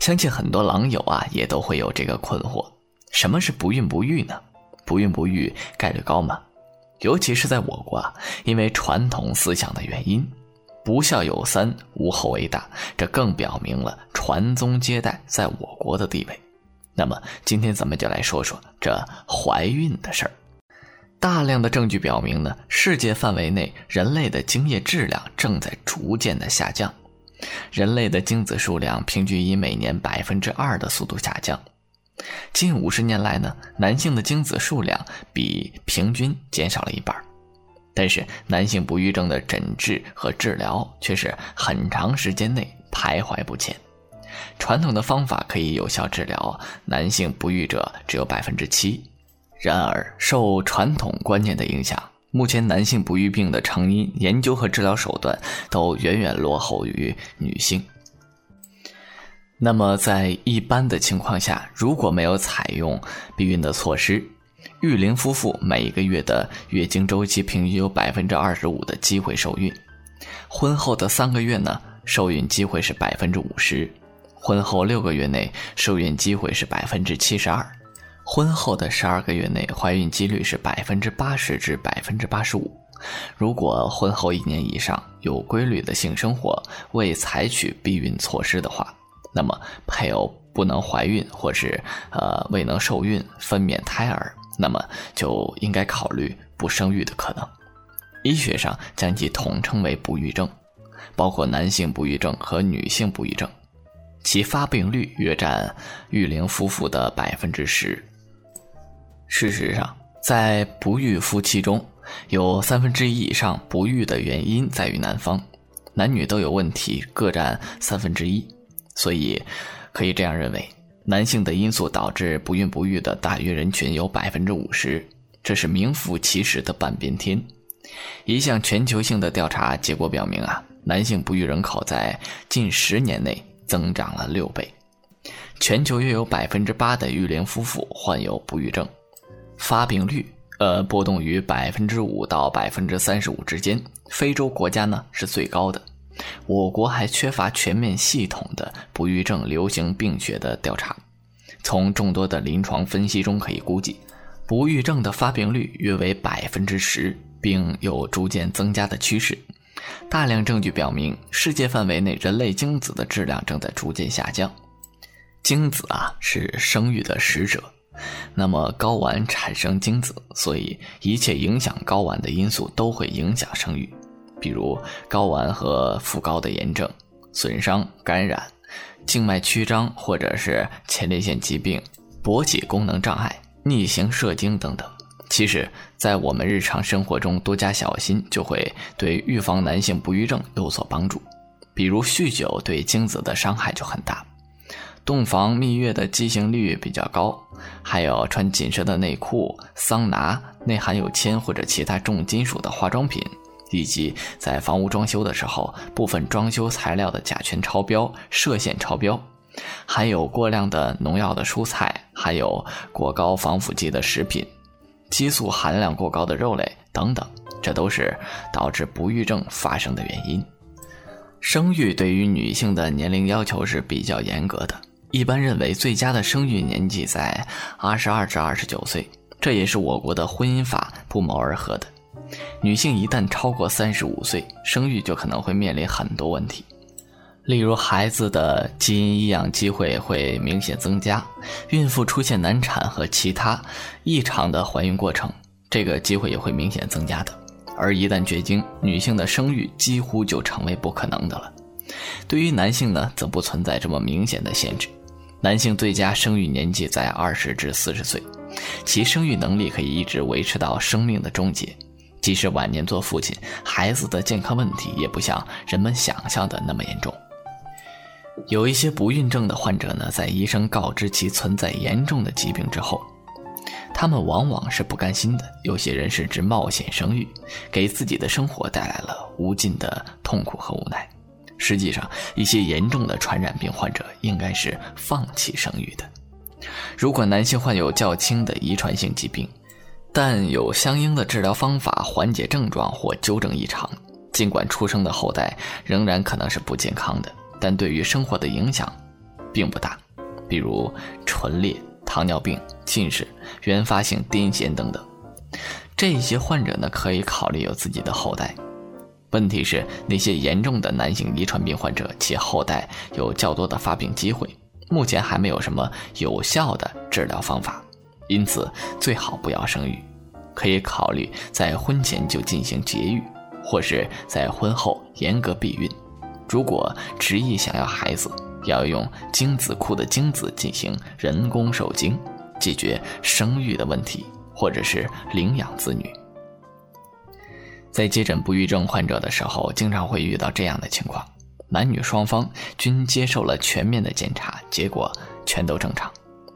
相信很多狼友啊也都会有这个困惑：什么是不孕不育呢？不孕不育概率高吗？尤其是在我国啊，因为传统思想的原因，不孝有三，无后为大，这更表明了传宗接代在我国的地位。那么今天咱们就来说说这怀孕的事儿。大量的证据表明呢，世界范围内人类的精液质量正在逐渐的下降，人类的精子数量平均以每年百分之二的速度下降。近五十年来呢，男性的精子数量比平均减少了一半，但是男性不育症的诊治和治疗却是很长时间内徘徊不前。传统的方法可以有效治疗男性不育者只有百分之七。然而，受传统观念的影响，目前男性不育病的成因研究和治疗手段都远远落后于女性。那么，在一般的情况下，如果没有采用避孕的措施，育龄夫妇每一个月的月经周期平均有百分之二十五的机会受孕，婚后的三个月呢，受孕机会是百分之五十，婚后六个月内受孕机会是百分之七十二。婚后的十二个月内，怀孕几率是百分之八十至百分之八十五。如果婚后一年以上有规律的性生活，未采取避孕措施的话，那么配偶不能怀孕，或是呃未能受孕分娩胎儿，那么就应该考虑不生育的可能。医学上将其统称为不育症，包括男性不育症和女性不育症，其发病率约占育龄夫妇的百分之十。事实上，在不育夫妻中，有三分之一以上不育的原因在于男方，男女都有问题，各占三分之一。所以，可以这样认为，男性的因素导致不孕不育的大约人群有百分之五十，这是名副其实的半边天。一项全球性的调查结果表明啊，男性不育人口在近十年内增长了六倍，全球约有百分之八的育龄夫妇患有不育症。发病率，呃，波动于百分之五到百分之三十五之间。非洲国家呢是最高的。我国还缺乏全面系统的不育症流行病学的调查。从众多的临床分析中可以估计，不育症的发病率约为百分之十，并有逐渐增加的趋势。大量证据表明，世界范围内人类精子的质量正在逐渐下降。精子啊，是生育的使者。那么睾丸产生精子，所以一切影响睾丸的因素都会影响生育，比如睾丸和副睾的炎症、损伤、感染、静脉曲张或者是前列腺疾病、勃起功能障碍、逆行射精等等。其实，在我们日常生活中多加小心，就会对预防男性不育症有所帮助。比如酗酒对精子的伤害就很大。洞房蜜月的畸形率比较高，还有穿紧身的内裤、桑拿内含有铅或者其他重金属的化妆品，以及在房屋装修的时候，部分装修材料的甲醛超标、射线超标，含有过量的农药的蔬菜，还有过高防腐剂的食品，激素含量过高的肉类等等，这都是导致不育症发生的原因。生育对于女性的年龄要求是比较严格的。一般认为，最佳的生育年纪在二十二至二十九岁，这也是我国的婚姻法不谋而合的。女性一旦超过三十五岁，生育就可能会面临很多问题，例如孩子的基因异样机会会明显增加，孕妇出现难产和其他异常的怀孕过程，这个机会也会明显增加的。而一旦绝经，女性的生育几乎就成为不可能的了。对于男性呢，则不存在这么明显的限制。男性最佳生育年纪在二十至四十岁，其生育能力可以一直维持到生命的终结。即使晚年做父亲，孩子的健康问题也不像人们想象的那么严重。有一些不孕症的患者呢，在医生告知其存在严重的疾病之后，他们往往是不甘心的。有些人甚至冒险生育，给自己的生活带来了无尽的痛苦和无奈。实际上，一些严重的传染病患者应该是放弃生育的。如果男性患有较轻的遗传性疾病，但有相应的治疗方法缓解症状或纠正异常，尽管出生的后代仍然可能是不健康的，但对于生活的影响并不大，比如唇裂、糖尿病、近视、原发性癫痫等等。这些患者呢，可以考虑有自己的后代。问题是，那些严重的男性遗传病患者，其后代有较多的发病机会，目前还没有什么有效的治疗方法，因此最好不要生育，可以考虑在婚前就进行节育，或是在婚后严格避孕。如果执意想要孩子，要用精子库的精子进行人工受精，解决生育的问题，或者是领养子女。在接诊不育症患者的时候，经常会遇到这样的情况：男女双方均接受了全面的检查，结果全都正常，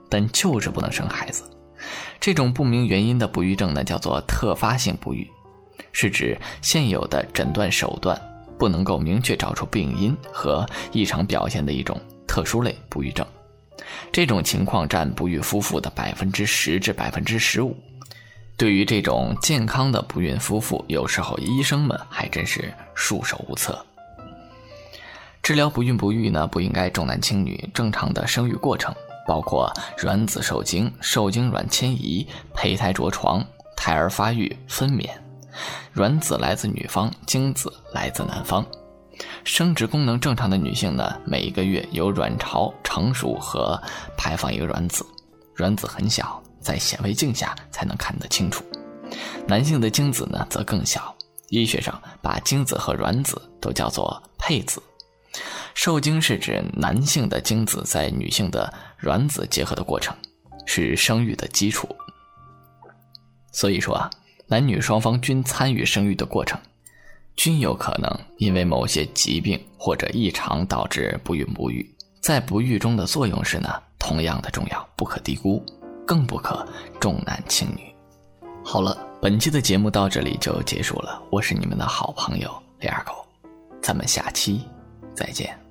但就是不能生孩子。这种不明原因的不育症呢，叫做特发性不育，是指现有的诊断手段不能够明确找出病因和异常表现的一种特殊类不育症。这种情况占不育夫妇的百分之十至百分之十五。对于这种健康的不孕夫妇，有时候医生们还真是束手无策。治疗不孕不育呢，不应该重男轻女。正常的生育过程包括卵子受精、受精卵迁移、胚胎着床、胎儿发育、分娩。卵子来自女方，精子来自男方。生殖功能正常的女性呢，每一个月有卵巢成熟和排放一个卵子，卵子很小。在显微镜下才能看得清楚，男性的精子呢则更小。医学上把精子和卵子都叫做配子。受精是指男性的精子在女性的卵子结合的过程，是生育的基础。所以说啊，男女双方均参与生育的过程，均有可能因为某些疾病或者异常导致不孕不育。在不育中的作用是呢，同样的重要，不可低估。更不可重男轻女。好了，本期的节目到这里就结束了。我是你们的好朋友李二狗，咱们下期再见。